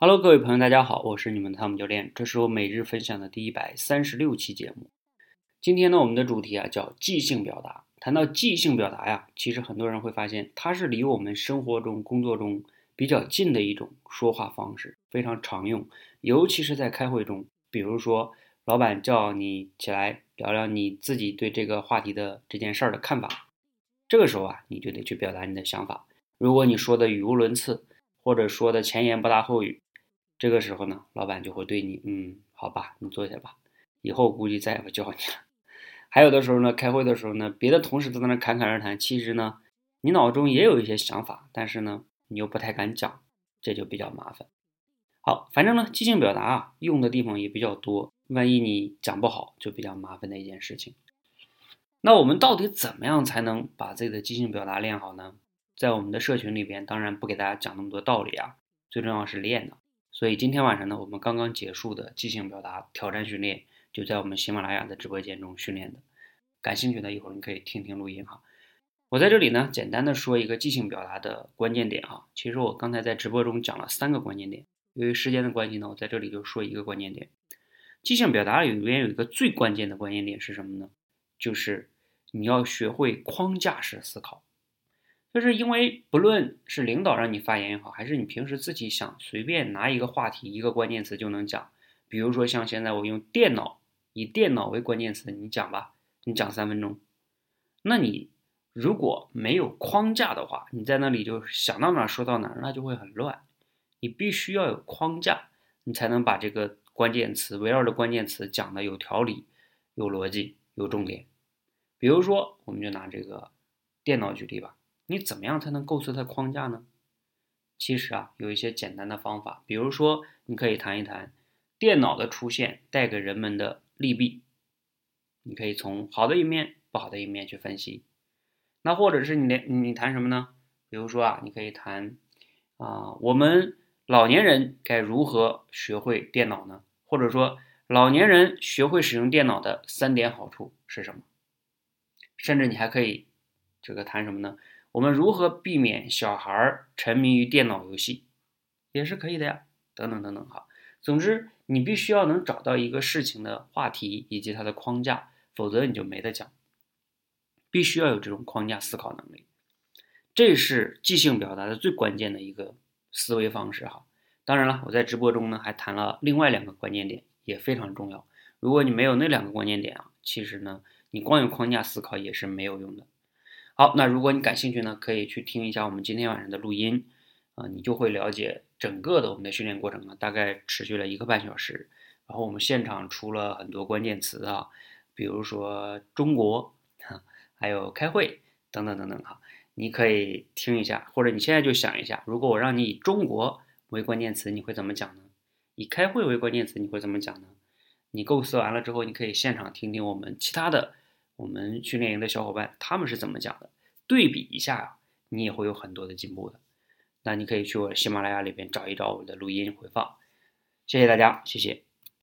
Hello，各位朋友，大家好，我是你们的汤姆教练，这是我每日分享的第一百三十六期节目。今天呢，我们的主题啊叫即兴表达。谈到即兴表达呀，其实很多人会发现，它是离我们生活中、工作中比较近的一种说话方式，非常常用。尤其是在开会中，比如说老板叫你起来聊聊你自己对这个话题的这件事儿的看法，这个时候啊，你就得去表达你的想法。如果你说的语无伦次，或者说的前言不搭后语，这个时候呢，老板就会对你，嗯，好吧，你坐下吧，以后估计再也不叫你了。还有的时候呢，开会的时候呢，别的同事都在那侃侃而谈，其实呢，你脑中也有一些想法，但是呢，你又不太敢讲，这就比较麻烦。好，反正呢，即兴表达啊，用的地方也比较多，万一你讲不好，就比较麻烦的一件事情。那我们到底怎么样才能把自己的即兴表达练好呢？在我们的社群里边，当然不给大家讲那么多道理啊，最重要是练的。所以今天晚上呢，我们刚刚结束的即兴表达挑战训练，就在我们喜马拉雅的直播间中训练的。感兴趣的，一会儿你可以听听录音哈。我在这里呢，简单的说一个即兴表达的关键点哈。其实我刚才在直播中讲了三个关键点，由于时间的关系呢，我在这里就说一个关键点。即兴表达里面有一个最关键的关键点是什么呢？就是你要学会框架式思考。就是因为不论是领导让你发言也好，还是你平时自己想随便拿一个话题、一个关键词就能讲，比如说像现在我用电脑，以电脑为关键词，你讲吧，你讲三分钟。那你如果没有框架的话，你在那里就想到哪说到哪，那就会很乱。你必须要有框架，你才能把这个关键词围绕着关键词讲的有条理、有逻辑、有重点。比如说，我们就拿这个电脑举例吧。你怎么样才能构思它的框架呢？其实啊，有一些简单的方法，比如说，你可以谈一谈电脑的出现带给人们的利弊，你可以从好的一面、不好的一面去分析。那或者是你连你谈什么呢？比如说啊，你可以谈啊，我们老年人该如何学会电脑呢？或者说，老年人学会使用电脑的三点好处是什么？甚至你还可以这个谈什么呢？我们如何避免小孩儿沉迷于电脑游戏，也是可以的呀，等等等等哈。总之，你必须要能找到一个事情的话题以及它的框架，否则你就没得讲。必须要有这种框架思考能力，这是即兴表达的最关键的一个思维方式哈。当然了，我在直播中呢还谈了另外两个关键点，也非常重要。如果你没有那两个关键点啊，其实呢，你光有框架思考也是没有用的。好，那如果你感兴趣呢，可以去听一下我们今天晚上的录音，啊，你就会了解整个的我们的训练过程啊，大概持续了一个半小时，然后我们现场出了很多关键词啊，比如说中国，还有开会等等等等哈，你可以听一下，或者你现在就想一下，如果我让你以中国为关键词，你会怎么讲呢？以开会为关键词，你会怎么讲呢？你构思完了之后，你可以现场听听我们其他的。我们训练营的小伙伴他们是怎么讲的？对比一下呀，你也会有很多的进步的。那你可以去我喜马拉雅里边找一找我的录音回放。谢谢大家，谢谢。